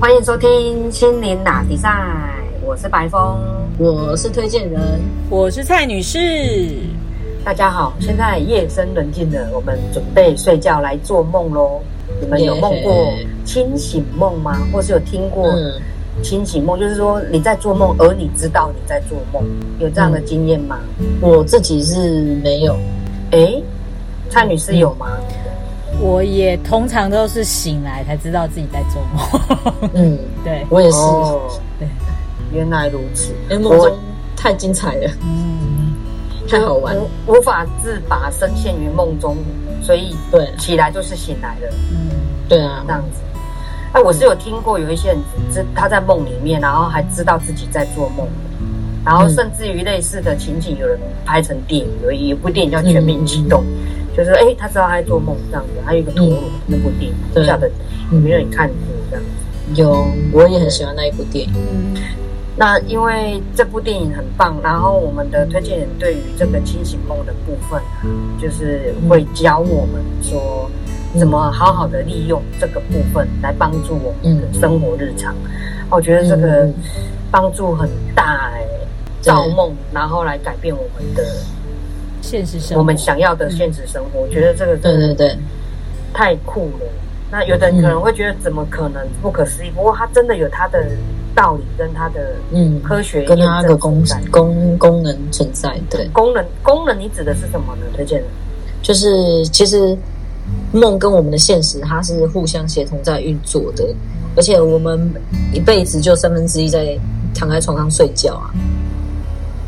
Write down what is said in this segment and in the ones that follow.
欢迎收听心灵打比赛，我是白峰，我是推荐人，我是蔡女士。大家好，现在夜深人静了，我们准备睡觉来做梦喽。你们有梦过清醒梦吗？或是有听过清醒梦？就是说你在做梦，而你知道你在做梦，有这样的经验吗？我自己是没有。哎，蔡女士有吗？我也通常都是醒来才知道自己在做梦。嗯，对，我也是。对，原来如此。梦中太精彩了，嗯，太好玩，无法自拔，深陷于梦中，所以对起来就是醒来了。嗯，对啊，这样子。哎，我是有听过有一些人，知他在梦里面，然后还知道自己在做梦，然后甚至于类似的情景，有人拍成电影，有一部电影叫《全民启动》。就是哎，他知道他在做梦这样子，还有一个陀螺那部电影，不晓得有没有你看过这样子？有，我也很喜欢那一部电影。那因为这部电影很棒，然后我们的推荐人对于这个清醒梦的部分，就是会教我们说怎么好好的利用这个部分来帮助我们的生活日常。我觉得这个帮助很大哎，造梦然后来改变我们的。现实生活，我们想要的现实生活，我觉得这个对对对，太酷了。那有的人可能会觉得怎么可能不可思议？不过它真的有它的道理跟它的嗯科学跟它的功功功能存在。对，功能功能你指的是什么呢？推荐的，就是其实梦跟我们的现实它是互相协同在运作的，而且我们一辈子就三分之一在躺在床上睡觉啊。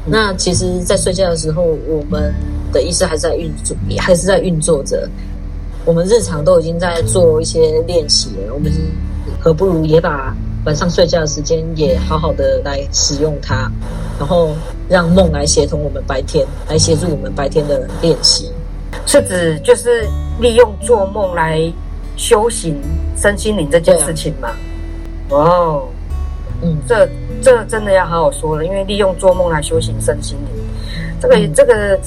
那其实，在睡觉的时候，我们的意识还是在运作，还是在运作着。我们日常都已经在做一些练习了，我们何不如也把晚上睡觉的时间也好好的来使用它，然后让梦来协同我们白天，来协助我们白天的练习。是指就是利用做梦来修行身心灵这件事情吗？哦。嗯，这这真的要好好说了，因为利用做梦来修行身心灵，这个这个，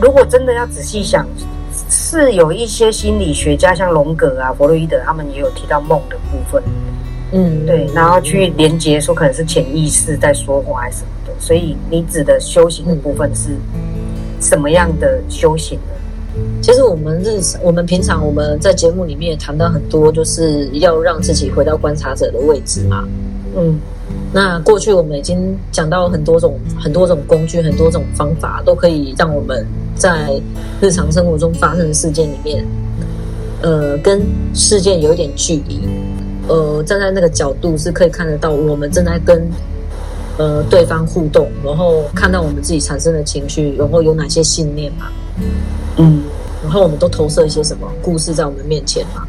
如果真的要仔细想，是有一些心理学家，像荣格啊、弗洛伊德，他们也有提到梦的部分。嗯，对，然后去连接说可能是潜意识在说话还是什么的，所以你指的修行的部分是什么样的修行呢？其实我们日常，我们平常我们在节目里面也谈到很多，就是要让自己回到观察者的位置嘛。嗯，那过去我们已经讲到很多种、很多种工具、很多种方法，都可以让我们在日常生活中发生的事件里面，呃，跟事件有一点距离，呃，站在那个角度是可以看得到我们正在跟呃对方互动，然后看到我们自己产生的情绪，然后有哪些信念嘛，嗯，然后我们都投射一些什么故事在我们面前嘛。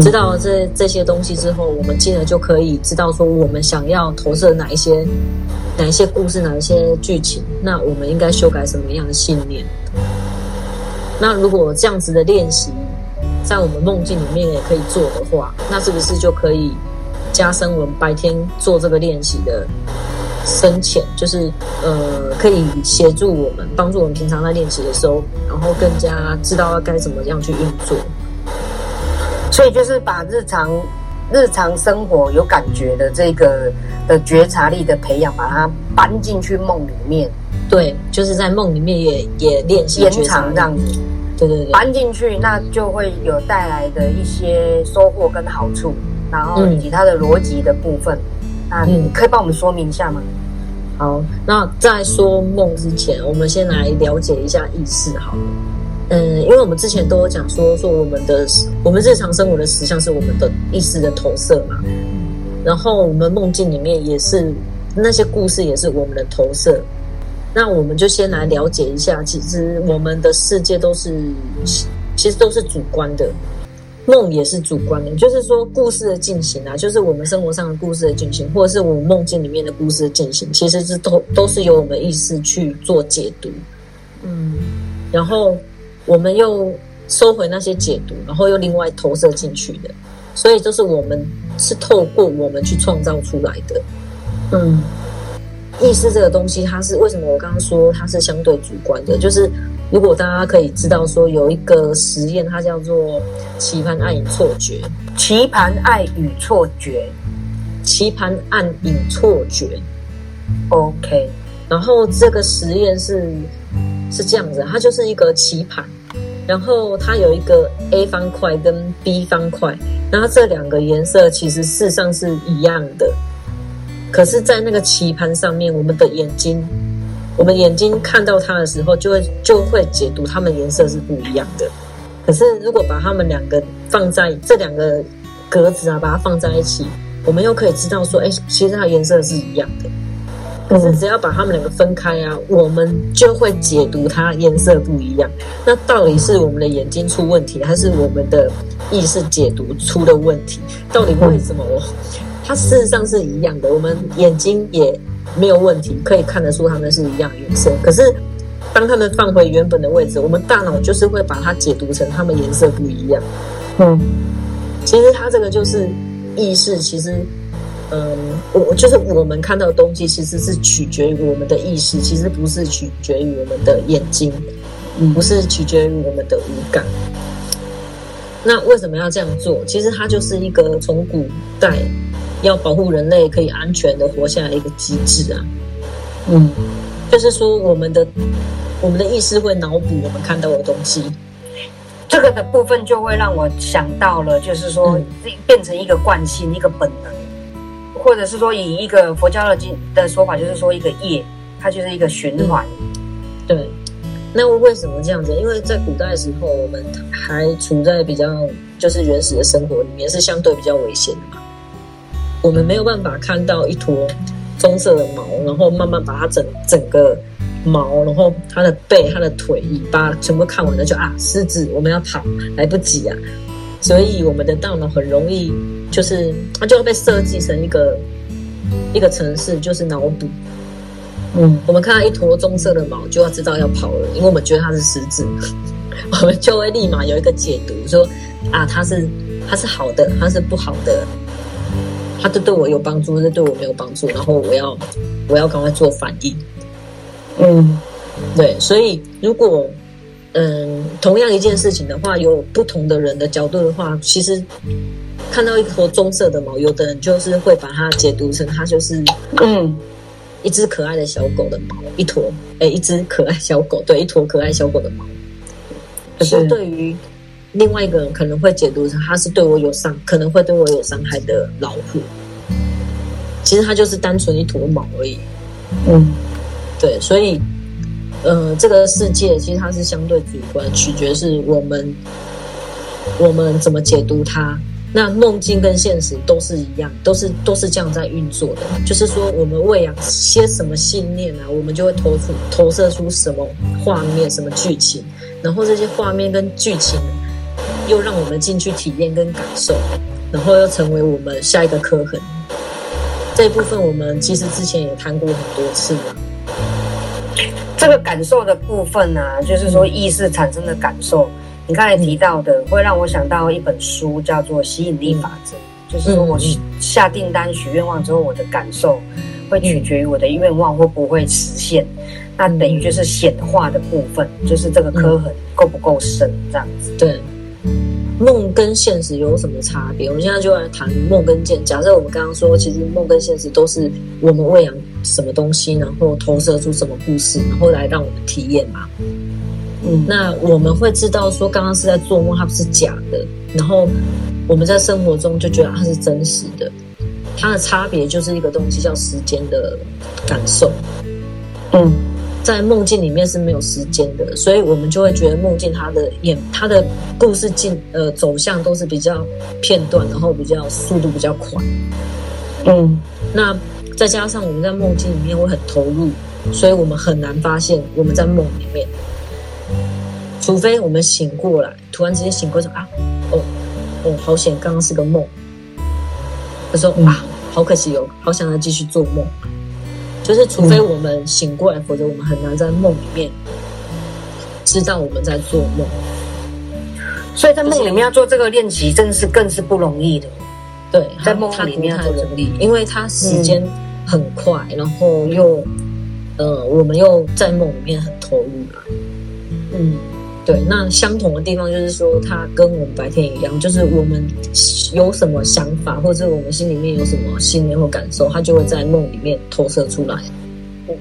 知道了这这些东西之后，我们进而就可以知道说，我们想要投射哪一些哪一些故事，哪一些剧情，那我们应该修改什么样的信念？那如果这样子的练习，在我们梦境里面也可以做的话，那是不是就可以加深我们白天做这个练习的深浅？就是呃，可以协助我们，帮助我们平常在练习的时候，然后更加知道该怎么样去运作。所以就是把日常日常生活有感觉的这个的觉察力的培养，把它搬进去梦里面。对，就是在梦里面也也练习延长这样子。对对对，搬进去那就会有带来的一些收获跟好处，然后以及它的逻辑的部分。那你可以帮我们说明一下吗？好，那在说梦之前，我们先来了解一下意识，好了。嗯，因为我们之前都有讲说，说我们的我们日常生活的实像是我们的意识的投射嘛，然后我们梦境里面也是那些故事也是我们的投射，那我们就先来了解一下，其实我们的世界都是其实都是主观的，梦也是主观的，就是说故事的进行啊，就是我们生活上的故事的进行，或者是我们梦境里面的故事的进行，其实是都都是由我们意识去做解读，嗯，然后。我们又收回那些解读，然后又另外投射进去的，所以就是我们是透过我们去创造出来的。嗯，意识这个东西，它是为什么？我刚刚说它是相对主观的，就是如果大家可以知道说有一个实验，它叫做棋盘暗影错觉。棋盘暗与错觉，棋盘暗影错觉。OK，然后这个实验是是这样子，它就是一个棋盘，然后它有一个 A 方块跟 B 方块，然后这两个颜色其实事实上是一样的，可是，在那个棋盘上面，我们的眼睛，我们眼睛看到它的时候，就会就会解读它们颜色是不一样的。可是，如果把它们两个放在这两个格子啊，把它放在一起，我们又可以知道说，哎，其实它颜色是一样的。可是只要把它们两个分开啊，我们就会解读它颜色不一样。那到底是我们的眼睛出问题，还是我们的意识解读出的问题？到底为什么？它事实上是一样的，我们眼睛也没有问题，可以看得出它们是一样颜色。可是当它们放回原本的位置，我们大脑就是会把它解读成它们颜色不一样。嗯，其实它这个就是意识，其实。嗯，我就是我们看到的东西，其实是取决于我们的意识，其实不是取决于我们的眼睛，不是取决于我们的五感。那为什么要这样做？其实它就是一个从古代要保护人类可以安全的活下来一个机制啊。嗯，就是说我们的我们的意识会脑补我们看到的东西，这个的部分就会让我想到了，就是说变成一个惯性，一个本能。或者是说，以一个佛教的经的说法，就是说一个业，它就是一个循环。对，那为什么这样子？因为在古代的时候，我们还处在比较就是原始的生活里面，是相对比较危险的嘛。我们没有办法看到一坨棕色的毛，然后慢慢把它整整个毛，然后它的背、它的腿、尾巴全部看完了，就啊，狮子，我们要跑，来不及啊。所以我们的大脑很容易，就是它就会被设计成一个一个城市，就是脑补。嗯，我们看到一坨棕色的毛，就要知道要跑了，因为我们觉得它是狮子，我们就会立马有一个解读，说啊，它是它是好的，它是不好的，它这对我有帮助，是对我没有帮助，然后我要我要赶快做反应。嗯，对，所以如果。嗯，同样一件事情的话，有不同的人的角度的话，其实看到一坨棕色的毛，有的人就是会把它解读成它就是嗯一只可爱的小狗的毛，一坨哎一只可爱小狗，对，一坨可爱小狗的毛。可是对于另外一个人，可能会解读成它是对我有伤，可能会对我有伤害的老虎。其实它就是单纯一坨毛而已。嗯，对，所以。呃，这个世界其实它是相对主观，取决是我们我们怎么解读它。那梦境跟现实都是一样，都是都是这样在运作的。就是说，我们喂养些什么信念啊，我们就会投出投射出什么画面、什么剧情，然后这些画面跟剧情又让我们进去体验跟感受，然后又成为我们下一个刻痕。这一部分我们其实之前也谈过很多次了。这个感受的部分呢，就是说意识产生的感受。你刚才提到的，会让我想到一本书，叫做《吸引力法则》。就是说我下订单许愿望之后，我的感受会取决于我的愿望会不会实现。那等于就是显化的部分，就是这个刻痕够不够深，这样子。对。梦跟现实有什么差别？我们现在就来谈梦跟现假设我们刚刚说，其实梦跟现实都是我们喂养什么东西，然后投射出什么故事，然后来让我们体验嘛。嗯，那我们会知道说，刚刚是在做梦，它不是假的。然后我们在生活中就觉得它是真实的。它的差别就是一个东西叫时间的感受。嗯。在梦境里面是没有时间的，所以我们就会觉得梦境它的演它的故事进呃走向都是比较片段，然后比较速度比较快。嗯，那再加上我们在梦境里面会很投入，所以我们很难发现我们在梦里面，除非我们醒过来，突然之间醒过来说啊，哦哦，好险，刚刚是个梦。他说啊，好可惜哦，好想要继续做梦。就是除非我们醒过来，否则我们很难在梦里面知道我们在做梦。所以在梦里面要做这个练习，真的是更是不容易的。对，在梦里面太容易，因为它时间很快，然后又呃，我们又在梦里面很投入了。嗯，对，那相同的地方就是说，它跟我们白天一样，就是我们有什么想法，或者我们心里面有什么信念或感受，它就会在梦里面投射出来。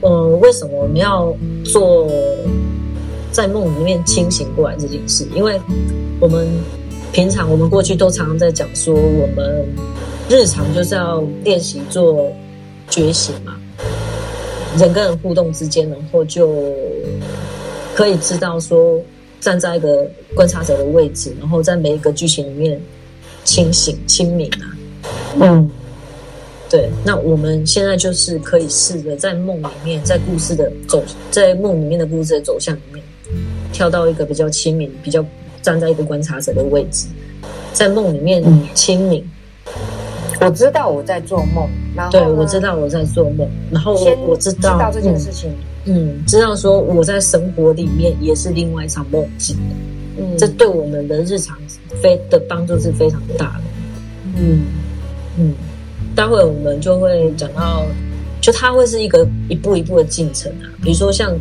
嗯，为什么我们要做在梦里面清醒过来这件事？因为我们平常我们过去都常常在讲说，我们日常就是要练习做觉醒嘛，人跟人互动之间，然后就可以知道说。站在一个观察者的位置，然后在每一个剧情里面清醒、清明啊。嗯，对。那我们现在就是可以试着在梦里面，在故事的走，在梦里面的故事的走向里面，跳到一个比较清明、比较站在一个观察者的位置，在梦里面清明。我知道我在做梦，然后对我知道我在做梦，然后我知道这件事情。嗯，知道说我在生活里面也是另外一场梦境，嗯，这对我们的日常非的帮助是非常大的。嗯嗯，待会我们就会讲到，就它会是一个一步一步的进程啊。比如说像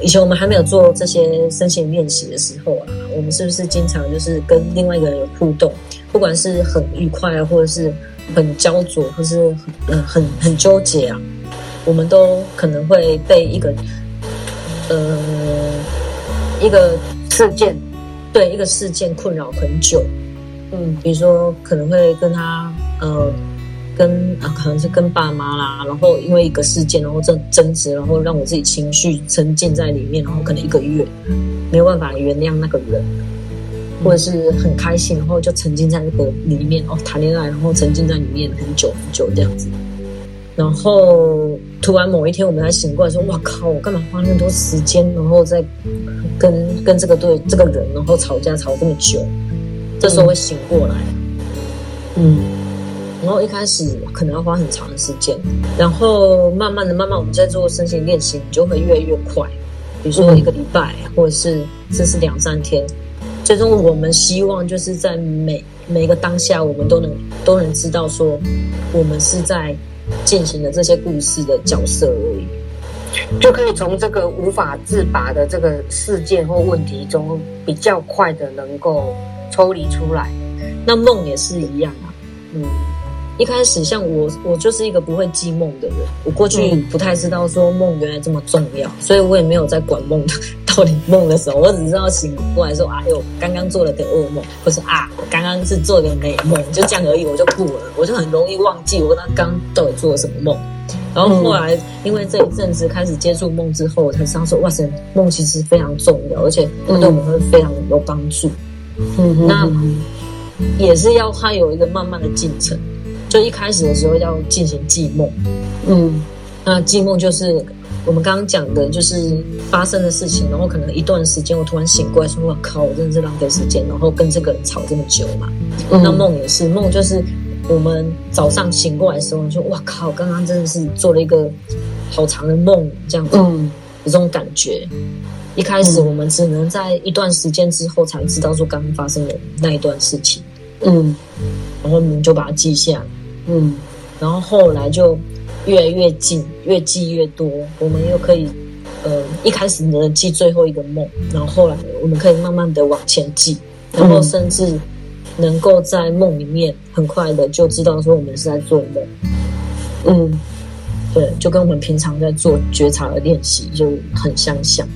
以前我们还没有做这些身心练习的时候啊，我们是不是经常就是跟另外一个人有互动，不管是很愉快啊，或者是很焦灼，或是很很很纠结啊？我们都可能会被一个，呃，一个事件，对一个事件困扰很久。嗯，比如说可能会跟他，呃，跟啊，可能是跟爸妈啦，然后因为一个事件，然后争争执，然后让我自己情绪沉浸在里面，然后可能一个月没有办法原谅那个人，或者是很开心，然后就沉浸在那个里面哦，谈恋爱，然后沉浸在里面很久很久这样子。然后突然某一天，我们才醒过来，说：“哇靠！我干嘛花那么多时间，然后再跟跟这个对这个人，然后吵架吵这么久？”这时候会醒过来，嗯。然后一开始可能要花很长的时间，然后慢慢的、慢慢我们在做身心练习，你就会越来越快。比如说一个礼拜，或者是这是两三天，最终我们希望就是在每每一个当下，我们都能都能知道说，我们是在。进行了这些故事的角色而已，就可以从这个无法自拔的这个事件或问题中，比较快的能够抽离出来。那梦也是一样啊，嗯，一开始像我，我就是一个不会记梦的人，我过去不太知道说梦原来这么重要，所以我也没有在管梦的。到底梦的时候，我只知道醒过来说：“哎呦，刚刚做了个噩梦，或是啊，我刚刚是做个美梦，就这样而已，我就过了。”我就很容易忘记我那刚到底做了什么梦。然后后来因为这一阵子开始接触梦之后，我才知道说：“哇塞，梦其实非常重要，而且对我们会非常有帮助。”嗯，那也是要它有一个慢慢的进程，就一开始的时候要进行记梦。嗯，那记梦就是。我们刚刚讲的就是发生的事情，然后可能一段时间我突然醒过来，说：“我靠，我真的是浪费时间，然后跟这个人吵这么久嘛。”那梦也是，梦就是我们早上醒过来的时候，就：“哇靠，刚刚真的是做了一个好长的梦，这样子，有这种感觉。”一开始我们只能在一段时间之后才知道说刚刚发生的那一段事情，嗯，然后我们就把它记下，嗯，然后后来就。越来越近，越记越多。我们又可以，呃，一开始呢记最后一个梦，然后后来我们可以慢慢的往前记，然后甚至能够在梦里面很快的就知道说我们是在做梦。嗯，对，就跟我们平常在做觉察的练习就很相像。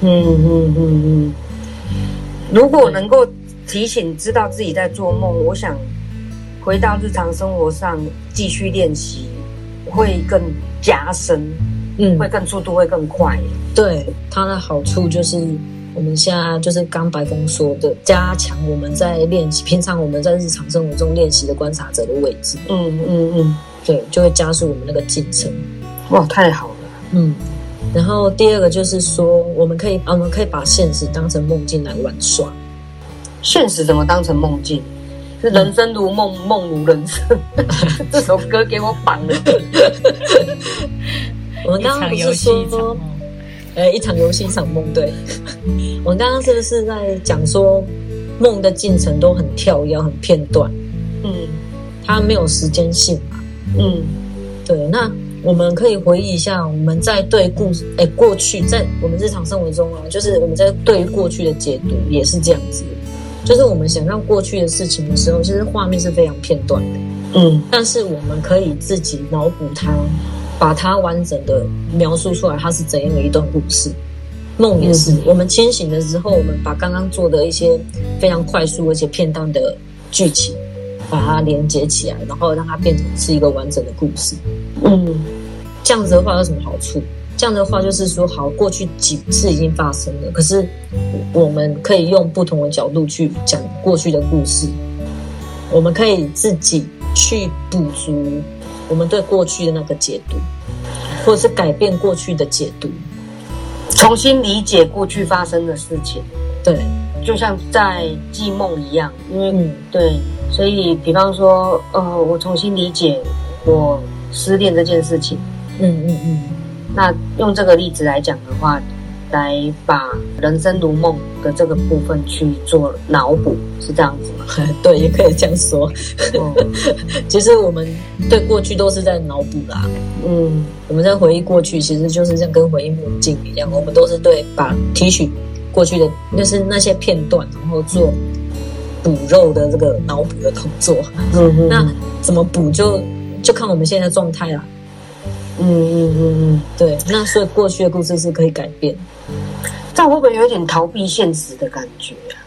嗯嗯嗯嗯。如果能够提醒知道自己在做梦，我想回到日常生活上继续练习。会更加深，嗯，会更速度会更快。对它的好处就是，我们现在就是刚白宫说的，加强我们在练习，平常我们在日常生活中练习的观察者的位置。嗯嗯嗯，对，就会加速我们那个进程。哇，太好了。嗯，然后第二个就是说，我们可以，我们可以把现实当成梦境来玩耍。现实怎么当成梦境？是人生如梦，梦如人生。这首歌给我绑了。我们刚刚不是说，呃，一场游戏一场梦，对。我们刚刚是不是在讲说，梦的进程都很跳跃，很片段？嗯，它没有时间性嘛？嗯，对。那我们可以回忆一下，我们在对故哎过去，在我们日常生活中啊，就是我们在对过去的解读也是这样子，就是我们想象过去的事情的时候，其实画面是非常片段的，嗯，但是我们可以自己脑补它，把它完整的描述出来，它是怎样的一段故事。梦也是，我们清醒的时候，我们把刚刚做的一些非常快速而且片段的剧情。把它连接起来，然后让它变成是一个完整的故事。嗯，这样子的话有什么好处？这样的话就是说，好，过去几次已经发生了，可是我们可以用不同的角度去讲过去的故事。我们可以自己去补足我们对过去的那个解读，或者是改变过去的解读，重新理解过去发生的事情。对，就像在记梦一样，因为对。所以，比方说，呃，我重新理解我失恋这件事情。嗯嗯嗯。那用这个例子来讲的话，来把人生如梦的这个部分去做脑补，是这样子吗？对，也可以这样说。其实我们对过去都是在脑补啦。嗯，我们在回忆过去，其实就是像跟回忆梦境一样，我们都是对把提取过去的，那是那些片段，然后做。补肉的这个脑补的动作，嗯那怎么补就就看我们现在状态啦。嗯嗯嗯嗯，对。那所以过去的故事是可以改变，这样会不会有点逃避现实的感觉啊？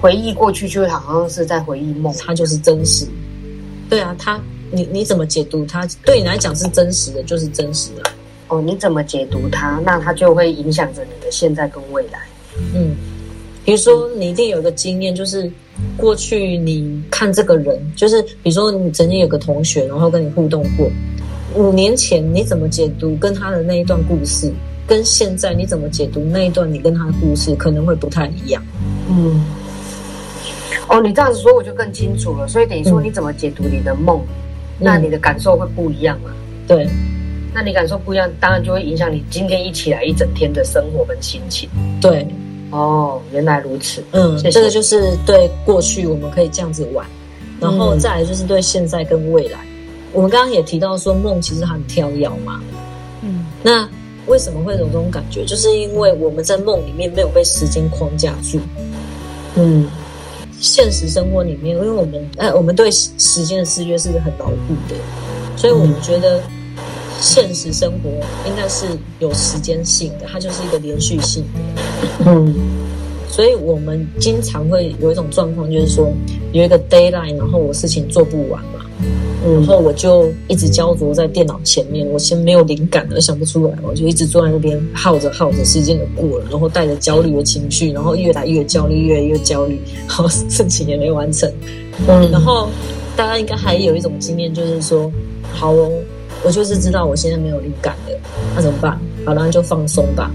回忆过去就好像是在回忆梦，它就是真实。对啊，它你你怎么解读它？对你来讲是真实的，就是真实的。哦，你怎么解读它？那它就会影响着你的现在跟未来。嗯，比如说你一定有一个经验，就是。过去你看这个人，就是比如说你曾经有个同学，然后跟你互动过，五年前你怎么解读跟他的那一段故事，跟现在你怎么解读那一段你跟他的故事，可能会不太一样。嗯，哦，你这样子说我就更清楚了。所以等于说你怎么解读你的梦，那你的感受会不一样嘛？对，那你感受不一样，当然就会影响你今天一起来一整天的生活跟心情。对。哦，原来如此。嗯，这个就是对过去我们可以这样子玩，然后再来就是对现在跟未来。我们刚刚也提到说梦其实很跳跃嘛。嗯，那为什么会有这种感觉？就是因为我们在梦里面没有被时间框架住。嗯，现实生活里面，因为我们哎，我们对时间的制约是很牢固的，所以我们觉得。现实生活应该是有时间性的，它就是一个连续性的。嗯，所以我们经常会有一种状况，就是说有一个 d a y l i n e 然后我事情做不完嘛，然后我就一直焦灼在电脑前面，我先没有灵感了，想不出来，我就一直坐在那边耗着耗着，时间就过了，然后带着焦虑的情绪，然后越来越焦虑，越来越焦虑，然后事情也没完成。嗯，然后大家应该还有一种经验，就是说，好哦。我就是知道我现在没有灵感了，那怎么办？好，那就放松吧，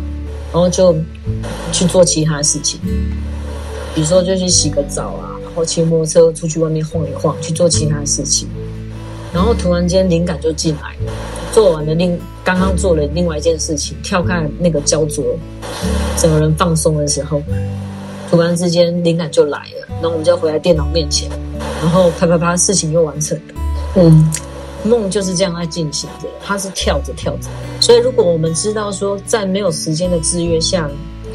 然后就去做其他事情，比如说就去洗个澡啊，然后骑摩托车出去外面晃一晃，去做其他事情。然后突然间灵感就进来，做完了另刚刚做了另外一件事情，跳开那个焦灼，整个人放松的时候，突然之间灵感就来了，然后我们就回来电脑面前，然后啪啪啪，事情又完成了。嗯。梦就是这样在进行着，它是跳着跳着。所以，如果我们知道说，在没有时间的制约下，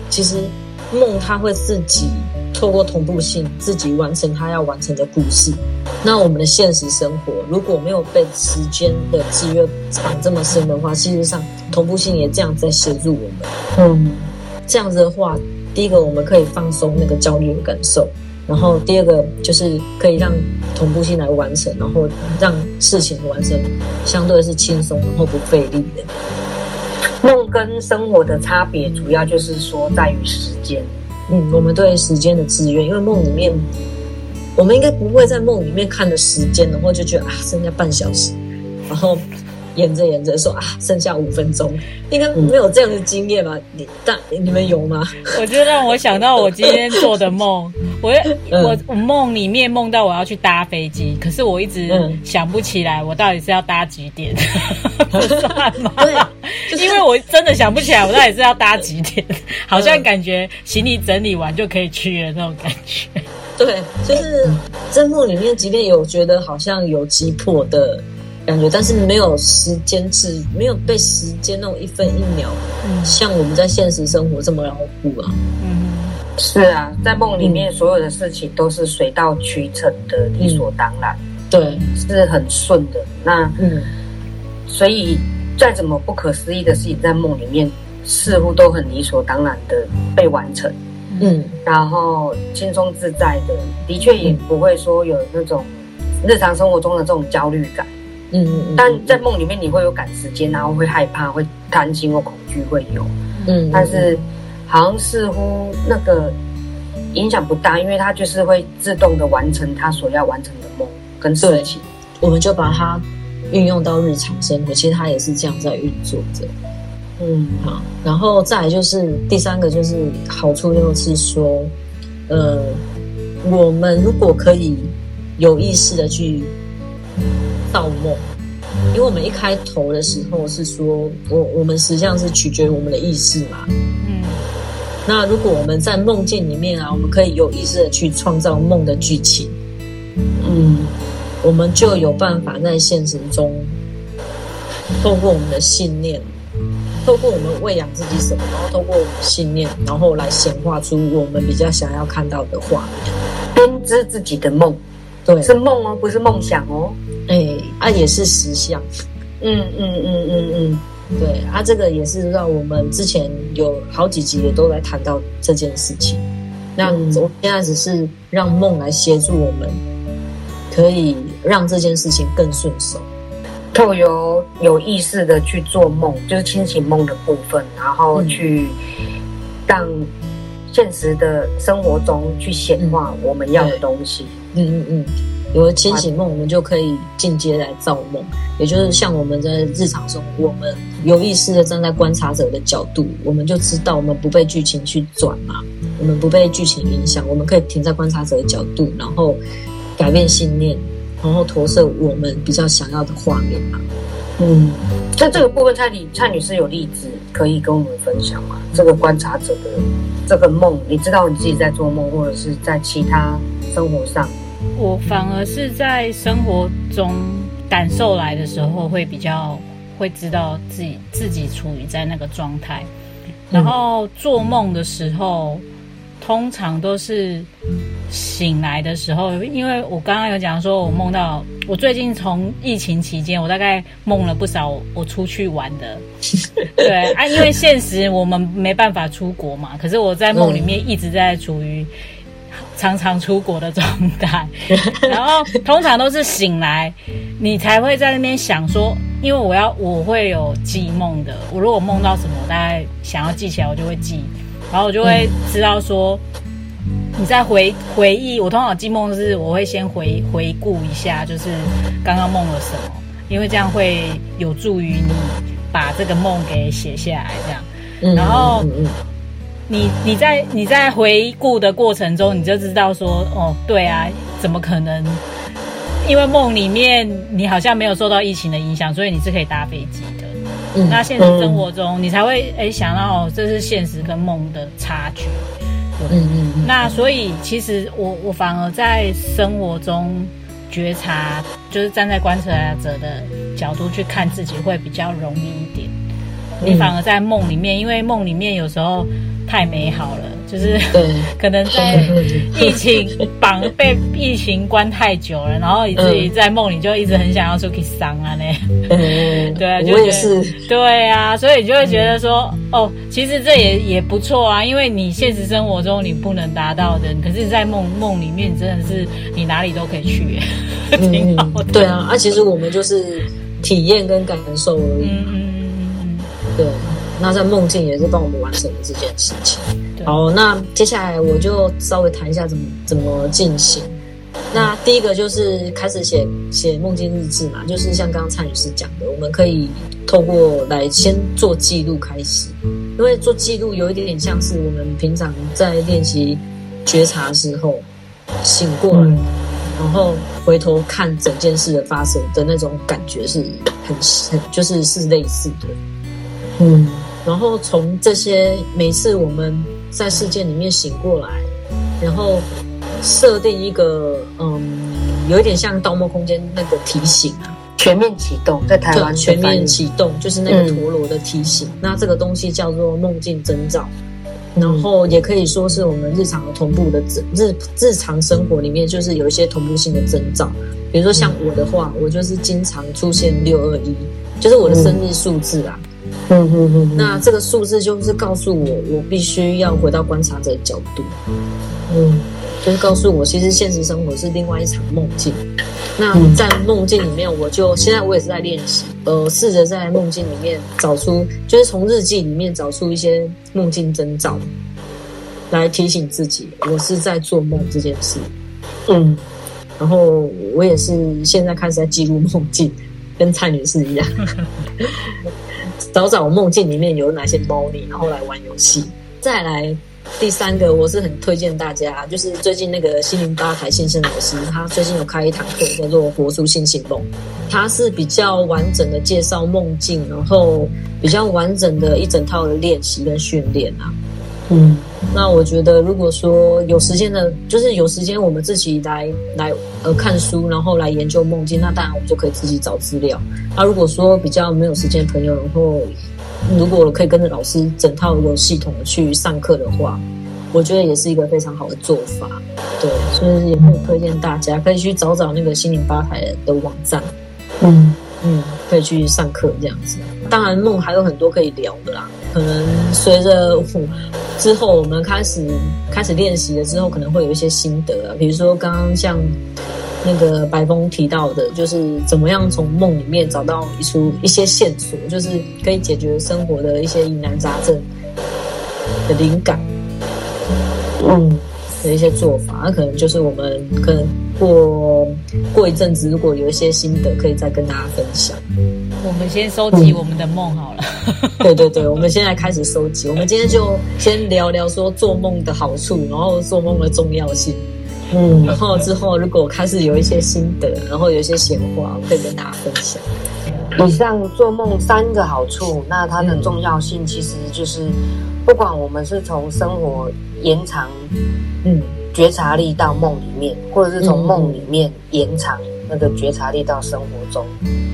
其实梦它会自己透过同步性，自己完成他要完成的故事。那我们的现实生活如果没有被时间的制约绑这么深的话，事实上同步性也这样在协助我们。嗯，这样子的话，第一个我们可以放松那个焦虑的感受。然后第二个就是可以让同步性来完成，然后让事情完成相对是轻松，然后不费力的。梦跟生活的差别主要就是说在于时间。嗯，我们对时间的制约，因为梦里面我们应该不会在梦里面看的时间，然后就觉得啊剩下半小时，然后。演着演着说啊，剩下五分钟，应该没有这样的经验吧？你但你们有吗？我就让我想到我今天做的梦，我我我梦里面梦到我要去搭飞机，可是我一直想不起来我到底是要搭几点，算吗？对，因为我真的想不起来我到底是要搭几点，好像感觉行李整理完就可以去了那种感觉。对，就是在梦里面，即便有觉得好像有急迫的。感觉，但是没有时间制，没有被时间那种一分一秒，像我们在现实生活这么牢固啊。嗯，是啊，在梦里面所有的事情都是水到渠成的，理所当然。对，是很顺的。那嗯，所以再怎么不可思议的事情，在梦里面似乎都很理所当然的被完成。嗯，然后轻松自在的，的确也不会说有那种日常生活中的这种焦虑感。嗯嗯但在梦里面你会有赶时间，然后会害怕，会担心或恐惧会有。嗯。但是好像似乎那个影响不大，因为它就是会自动的完成它所要完成的梦跟事情。我们就把它运用到日常生活，其实它也是这样在运作着。嗯，好，然后再来就是第三个，就是好处就是说，呃，我们如果可以有意识的去造梦，因为我们一开头的时候是说，我我们实际上是取决于我们的意识嘛。嗯，那如果我们在梦境里面啊，我们可以有意识的去创造梦的剧情，嗯，我们就有办法在现实中透过我们的信念。透过我们喂养自己什么，然后透过我们信念，然后来显化出我们比较想要看到的画面，编织自己的梦，对，是梦哦，不是梦想哦，哎，啊，也是实相，嗯嗯嗯嗯嗯，对，啊，这个也是让我们之前有好几集也都来谈到这件事情，那我现在只是让梦来协助我们，可以让这件事情更顺手。透由有意识的去做梦，就是清醒梦的部分，然后去让现实的生活中去显化我们要的东西。嗯嗯嗯，有了清醒梦，我们就可以进阶来造梦，也就是像我们在日常中，我们有意识的站在观察者的角度，我们就知道我们不被剧情去转嘛，我们不被剧情影响，我们可以停在观察者的角度，然后改变信念。然后投射我们比较想要的画面嘛。嗯，在这个部分，蔡女蔡女士有例子可以跟我们分享吗？这个观察者的这个梦，你知道你自己在做梦，或者是在其他生活上？我反而是在生活中感受来的时候，会比较会知道自己自己处于在那个状态，然后做梦的时候。通常都是醒来的时候，因为我刚刚有讲说，我梦到我最近从疫情期间，我大概梦了不少我出去玩的，对啊，因为现实我们没办法出国嘛，可是我在梦里面一直在处于常常出国的状态，然后通常都是醒来，你才会在那边想说，因为我要我会有记梦的，我如果梦到什么，大概想要记起来，我就会记。然后我就会知道说，你在回回忆。我通常记梦是，我会先回回顾一下，就是刚刚梦了什么，因为这样会有助于你把这个梦给写下来。这样，然后你你在你在回顾的过程中，你就知道说，哦，对啊，怎么可能？因为梦里面你好像没有受到疫情的影响，所以你是可以搭飞机的。那现实生活中，你才会哎想到这是现实跟梦的差距。嗯嗯。那所以其实我我反而在生活中觉察，就是站在观察者的角度去看自己，会比较容易一点。你反而在梦里面，因为梦里面有时候太美好了。就是 可能在疫情绑被 疫情关太久了，然后以至于在梦里就一直很想要出去伤啊那，对啊，我也是，对啊，所以你就会觉得说，哦，其实这也也不错啊，因为你现实生活中你不能达到的，可是在梦梦里面真的是你哪里都可以去，挺好的。对啊，啊，其实我们就是体验跟感受而已，嗯嗯嗯，对。那在梦境也是帮我们完成了这件事情。好，那接下来我就稍微谈一下怎么怎么进行。那第一个就是开始写写梦境日志嘛，就是像刚刚蔡女士讲的，我们可以透过来先做记录开始，因为做记录有一点点像是我们平常在练习觉察时候醒过来，然后回头看整件事的发生的那种感觉是很很就是是类似的，嗯。然后从这些每次我们在事件里面醒过来，然后设定一个嗯，有一点像《盗梦空间》那个提醒啊，全面启动，在台湾全面启动就是那个陀螺的提醒。那这个东西叫做梦境征兆，然后也可以说是我们日常的同步的日日常生活里面，就是有一些同步性的征兆。比如说像我的话，我就是经常出现六二一，就是我的生日数字啊。嗯嗯嗯。那这个数字就是告诉我，我必须要回到观察者的角度。嗯。就是告诉我，其实现实生活是另外一场梦境。那在梦境里面，我就现在我也是在练习，呃，试着在梦境里面找出，就是从日记里面找出一些梦境征兆，来提醒自己，我是在做梦这件事。嗯，然后我也是现在开始在记录梦境，跟蔡女士一样，找找梦境里面有哪些猫腻，然后来玩游戏，再来。第三个，我是很推荐大家，就是最近那个心灵吧台先生老师，他最近有开一堂课叫做《活出性醒梦》，他是比较完整的介绍梦境，然后比较完整的一整套的练习跟训练啊。嗯，那我觉得如果说有时间的，就是有时间我们自己来来呃看书，然后来研究梦境，那当然我们就可以自己找资料。那如果说比较没有时间朋友，然后如果可以跟着老师整套有系统的去上课的话，我觉得也是一个非常好的做法。对，所以也可以推荐大家可以去找找那个心灵吧台的网站，嗯嗯，可以去上课这样子。当然梦还有很多可以聊的啦，可能随着之后我们开始开始练习了之后，可能会有一些心得啊，比如说刚刚像。那个白峰提到的，就是怎么样从梦里面找到一出一些线索，就是可以解决生活的一些疑难杂症的灵感，嗯，的一些做法，那可能就是我们可能过过一阵子，如果有一些心得，可以再跟大家分享。我们先收集我们的梦好了。对对对，我们现在开始收集。我们今天就先聊聊说做梦的好处，然后做梦的重要性。嗯，然后之后如果开始有一些心得，然后有一些闲话，我可以跟大家分享。以上做梦三个好处，那它的重要性其实就是，不管我们是从生活延长，嗯，觉察力到梦里面，或者是从梦里面延长那个觉察力到生活中，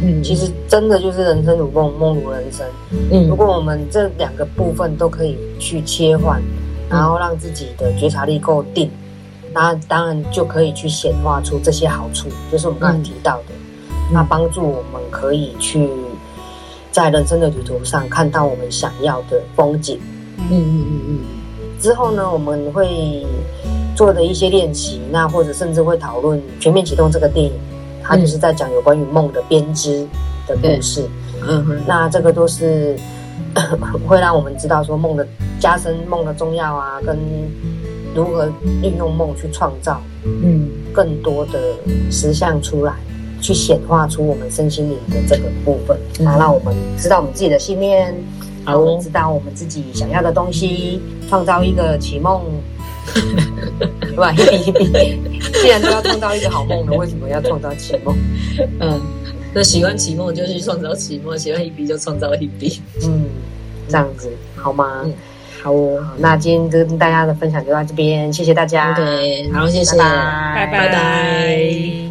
嗯，其实真的就是人生如梦，梦如人生。嗯，如果我们这两个部分都可以去切换，然后让自己的觉察力够定。那当然就可以去显化出这些好处，就是我们刚才提到的，那帮助我们可以去在人生的旅途上看到我们想要的风景。嗯嗯嗯嗯。之后呢，我们会做的一些练习，那或者甚至会讨论《全面启动》这个电影，它就是在讲有关于梦的编织的故事。嗯哼。那这个都是 会让我们知道说梦的加深梦的重要啊，跟。如何运用梦去创造，嗯，更多的实相出来，去显化出我们身心灵的这个部分，然后让我们知道我们自己的信念，然后知道我们自己想要的东西，创造一个启梦，对吧？既然都要创造一个好梦了，为什么要创造奇梦？嗯，那喜欢奇梦就去创造奇梦，喜欢一笔就创造一笔，嗯，这样子好吗？好哦，那今天跟大家的分享就到这边，谢谢大家。OK，好，谢谢，拜拜拜拜。